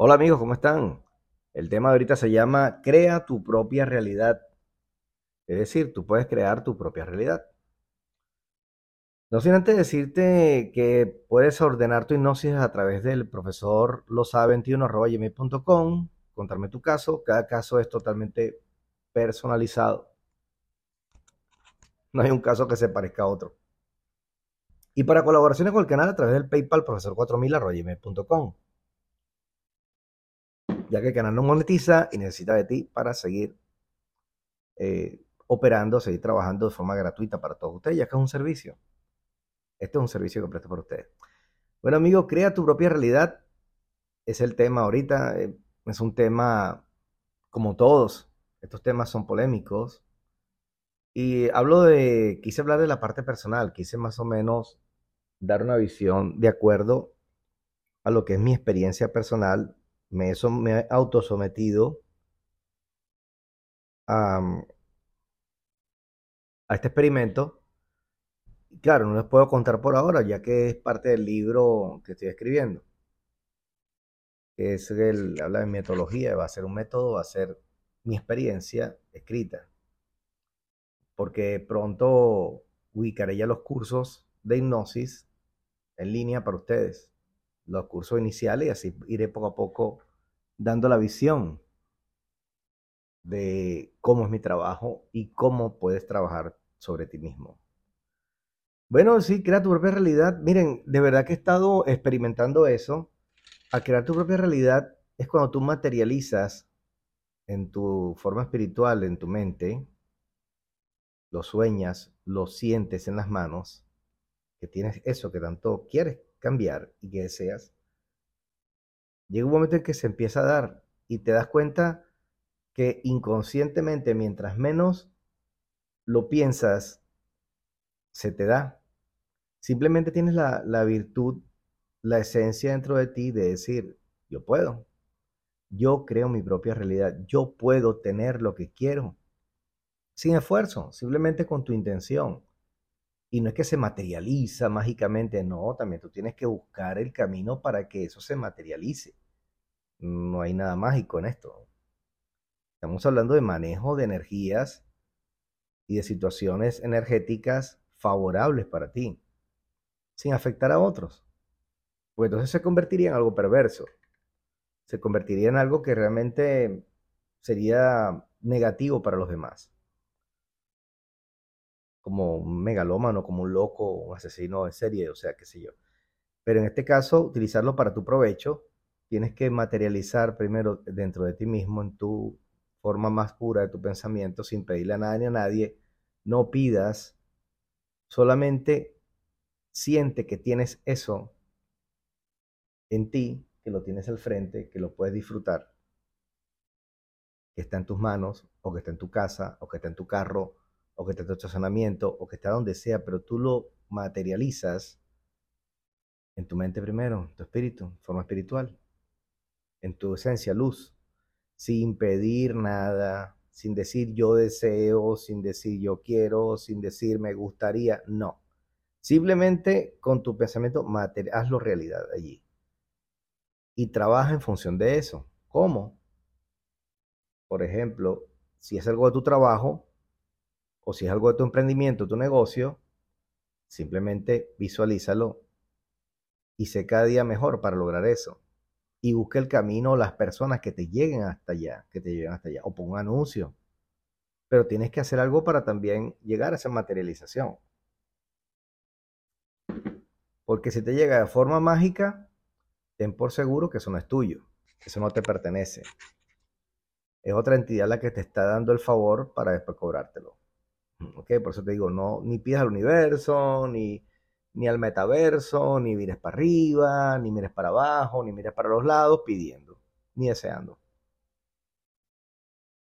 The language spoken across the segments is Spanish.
Hola amigos, ¿cómo están? El tema de ahorita se llama Crea tu propia realidad. Es decir, tú puedes crear tu propia realidad. No sin antes decirte que puedes ordenar tu hipnosis a través del profesor losa21.com, contarme tu caso. Cada caso es totalmente personalizado. No hay un caso que se parezca a otro. Y para colaboraciones con el canal a través del PayPal profesor4000.com ya que el canal no monetiza y necesita de ti para seguir eh, operando, seguir trabajando de forma gratuita para todos ustedes, ya que es un servicio. Este es un servicio que presto para ustedes. Bueno, amigo, crea tu propia realidad. Es el tema ahorita. Eh, es un tema como todos. Estos temas son polémicos. Y hablo de, quise hablar de la parte personal, quise más o menos dar una visión de acuerdo a lo que es mi experiencia personal me, me he autosometido a, a este experimento. Claro, no les puedo contar por ahora, ya que es parte del libro que estoy escribiendo. es el, habla de metodología, va a ser un método, va a ser mi experiencia escrita. Porque pronto ubicaré ya los cursos de hipnosis en línea para ustedes los cursos iniciales y así iré poco a poco dando la visión de cómo es mi trabajo y cómo puedes trabajar sobre ti mismo. Bueno, sí, crea tu propia realidad. Miren, de verdad que he estado experimentando eso. A crear tu propia realidad es cuando tú materializas en tu forma espiritual, en tu mente, lo sueñas, lo sientes en las manos, que tienes eso que tanto quieres cambiar y que deseas, llega un momento en que se empieza a dar y te das cuenta que inconscientemente, mientras menos lo piensas, se te da. Simplemente tienes la, la virtud, la esencia dentro de ti de decir, yo puedo. Yo creo mi propia realidad. Yo puedo tener lo que quiero. Sin esfuerzo, simplemente con tu intención. Y no es que se materializa mágicamente, no, también tú tienes que buscar el camino para que eso se materialice. No hay nada mágico en esto. Estamos hablando de manejo de energías y de situaciones energéticas favorables para ti, sin afectar a otros. Pues entonces se convertiría en algo perverso. Se convertiría en algo que realmente sería negativo para los demás como un megalómano, como un loco, un asesino en serie, o sea, qué sé yo. Pero en este caso, utilizarlo para tu provecho, tienes que materializar primero dentro de ti mismo, en tu forma más pura de tu pensamiento, sin pedirle a nadie ni a nadie. No pidas, solamente siente que tienes eso en ti, que lo tienes al frente, que lo puedes disfrutar, que está en tus manos, o que está en tu casa, o que está en tu carro, o que esté en tu estacionamiento, o que esté donde sea, pero tú lo materializas en tu mente primero, en tu espíritu, forma espiritual, en tu esencia, luz, sin pedir nada, sin decir yo deseo, sin decir yo quiero, sin decir me gustaría, no. Simplemente con tu pensamiento hazlo realidad allí. Y trabaja en función de eso. ¿Cómo? Por ejemplo, si es algo de tu trabajo, o si es algo de tu emprendimiento, tu negocio, simplemente visualízalo y sé cada día mejor para lograr eso. Y busca el camino, las personas que te lleguen hasta allá, que te lleguen hasta allá, o pon un anuncio. Pero tienes que hacer algo para también llegar a esa materialización. Porque si te llega de forma mágica, ten por seguro que eso no es tuyo, eso no te pertenece. Es otra entidad la que te está dando el favor para después cobrártelo. ¿Ok? Por eso te digo, no, ni pidas al universo, ni, ni al metaverso, ni mires para arriba, ni mires para abajo, ni mires para los lados pidiendo, ni deseando.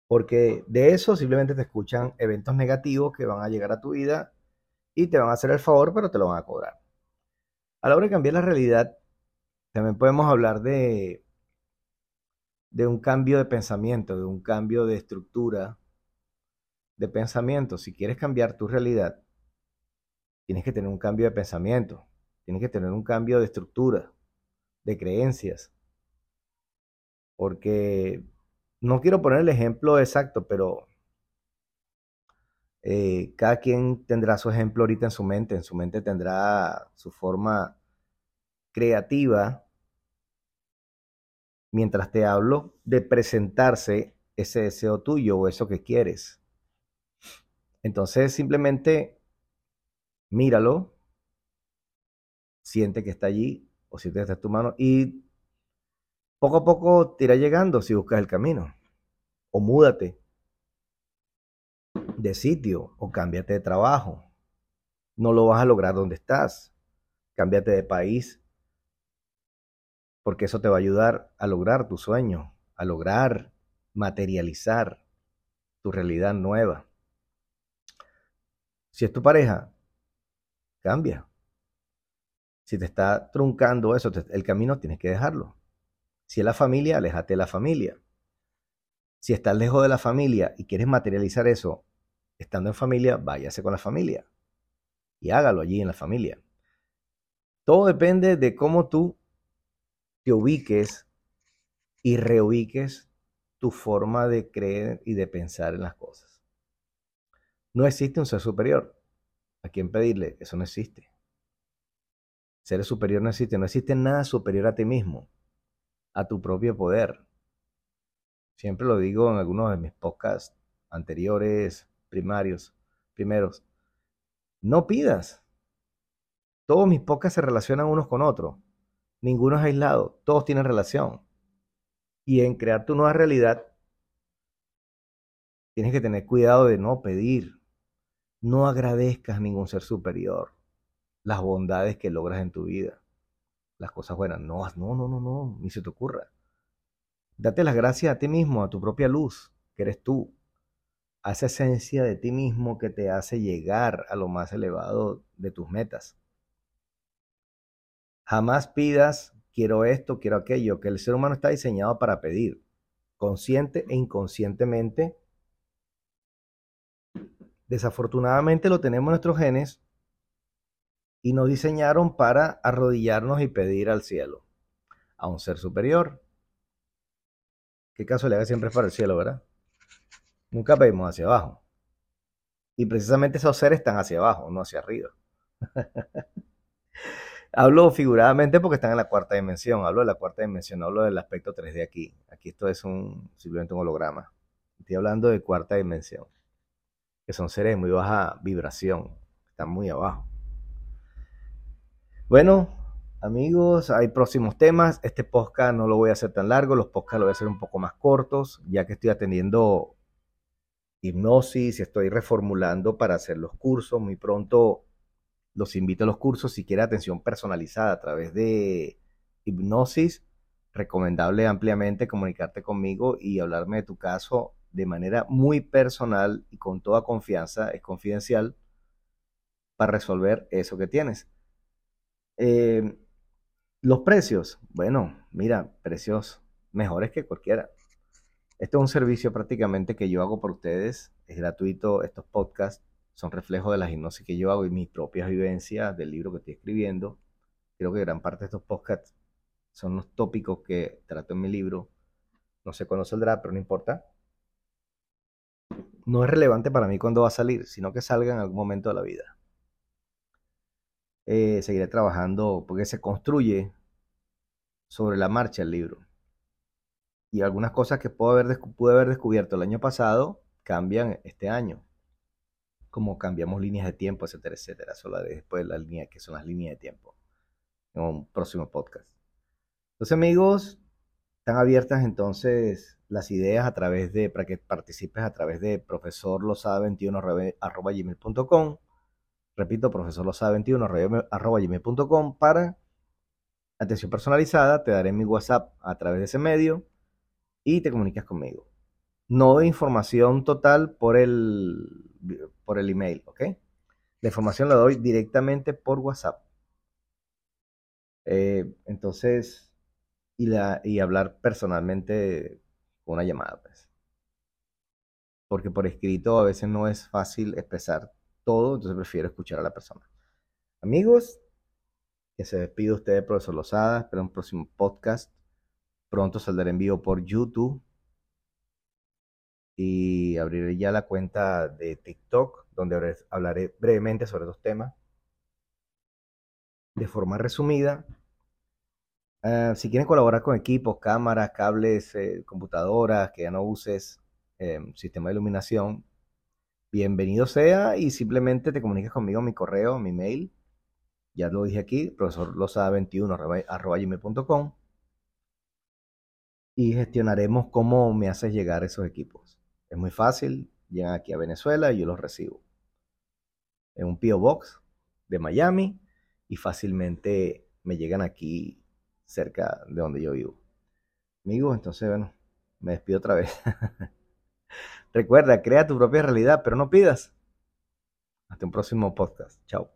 Porque de eso simplemente te escuchan eventos negativos que van a llegar a tu vida y te van a hacer el favor, pero te lo van a cobrar. A la hora de cambiar la realidad, también podemos hablar de, de un cambio de pensamiento, de un cambio de estructura, de pensamiento. Si quieres cambiar tu realidad, tienes que tener un cambio de pensamiento, tienes que tener un cambio de estructura, de creencias. Porque no quiero poner el ejemplo exacto, pero eh, cada quien tendrá su ejemplo ahorita en su mente, en su mente tendrá su forma creativa, mientras te hablo, de presentarse ese deseo tuyo o eso que quieres. Entonces simplemente míralo, siente que está allí o siente que está en tu mano y poco a poco te irá llegando si buscas el camino. O múdate de sitio o cámbiate de trabajo. No lo vas a lograr donde estás. Cámbiate de país. Porque eso te va a ayudar a lograr tu sueño, a lograr materializar tu realidad nueva. Si es tu pareja, cambia. Si te está truncando eso, el camino tienes que dejarlo. Si es la familia, aléjate de la familia. Si estás lejos de la familia y quieres materializar eso estando en familia, váyase con la familia y hágalo allí en la familia. Todo depende de cómo tú te ubiques y reubiques tu forma de creer y de pensar en las cosas. No existe un ser superior. ¿A quién pedirle? Eso no existe. Ser superior no existe. No existe nada superior a ti mismo, a tu propio poder. Siempre lo digo en algunos de mis podcasts anteriores, primarios, primeros. No pidas. Todos mis podcasts se relacionan unos con otros. Ninguno es aislado. Todos tienen relación. Y en crear tu nueva realidad, tienes que tener cuidado de no pedir. No agradezcas a ningún ser superior las bondades que logras en tu vida. Las cosas buenas. No, no, no, no, no, ni se te ocurra. Date las gracias a ti mismo, a tu propia luz, que eres tú. A esa esencia de ti mismo que te hace llegar a lo más elevado de tus metas. Jamás pidas quiero esto, quiero aquello, que el ser humano está diseñado para pedir, consciente e inconscientemente. Desafortunadamente lo tenemos en nuestros genes y nos diseñaron para arrodillarnos y pedir al cielo, a un ser superior. Qué casualidad que siempre es para el cielo, ¿verdad? Nunca pedimos hacia abajo. Y precisamente esos seres están hacia abajo, no hacia arriba. Hablo figuradamente porque están en la cuarta dimensión. Hablo de la cuarta dimensión, hablo del aspecto 3D aquí. Aquí esto es un, simplemente un holograma. Estoy hablando de cuarta dimensión, que son seres de muy baja vibración, están muy abajo. Bueno, amigos, hay próximos temas. Este podcast no lo voy a hacer tan largo, los podcasts lo voy a hacer un poco más cortos, ya que estoy atendiendo hipnosis y estoy reformulando para hacer los cursos. Muy pronto los invito a los cursos si quiere atención personalizada a través de hipnosis. Recomendable ampliamente comunicarte conmigo y hablarme de tu caso de manera muy personal y con toda confianza, es confidencial, para resolver eso que tienes. Eh, los precios, bueno, mira, precios mejores que cualquiera. Este es un servicio prácticamente que yo hago por ustedes, es gratuito, estos podcasts son reflejos de la hipnosis que yo hago y mis propias vivencias del libro que estoy escribiendo. Creo que gran parte de estos podcasts son los tópicos que trato en mi libro. No sé cuándo saldrá, pero no importa. No es relevante para mí cuándo va a salir, sino que salga en algún momento de la vida. Eh, seguiré trabajando porque se construye sobre la marcha el libro. Y algunas cosas que pude haber, descubierto el año pasado cambian este año como cambiamos líneas de tiempo, etcétera, etcétera. Solo después de la línea que son las líneas de tiempo. En un próximo podcast. Entonces, amigos, están abiertas entonces las ideas a través de, para que participes a través de profesorlosada21 Repito, profesorlosada21 para atención personalizada. Te daré mi WhatsApp a través de ese medio y te comunicas conmigo. No doy información total por el, por el email, ¿ok? La información la doy directamente por WhatsApp. Eh, entonces, y, la, y hablar personalmente una llamada, pues. Porque por escrito a veces no es fácil expresar todo, entonces prefiero escuchar a la persona. Amigos, que se despide usted, profesor Lozada. Espero un próximo podcast Pronto saldrá en vivo por YouTube. Y abriré ya la cuenta de TikTok, donde hablaré brevemente sobre dos temas. De forma resumida, eh, si quieren colaborar con equipos, cámaras, cables, eh, computadoras, que ya no uses, eh, sistema de iluminación, bienvenido sea y simplemente te comuniques conmigo mi correo, mi mail. Ya lo dije aquí, profesor 21 arroba gmail.com y gestionaremos cómo me haces llegar esos equipos. Es muy fácil, llegan aquí a Venezuela y yo los recibo. En un PO Box de Miami y fácilmente me llegan aquí cerca de donde yo vivo. Amigos, entonces, bueno, me despido otra vez. Recuerda, crea tu propia realidad, pero no pidas. Hasta un próximo podcast. Chao.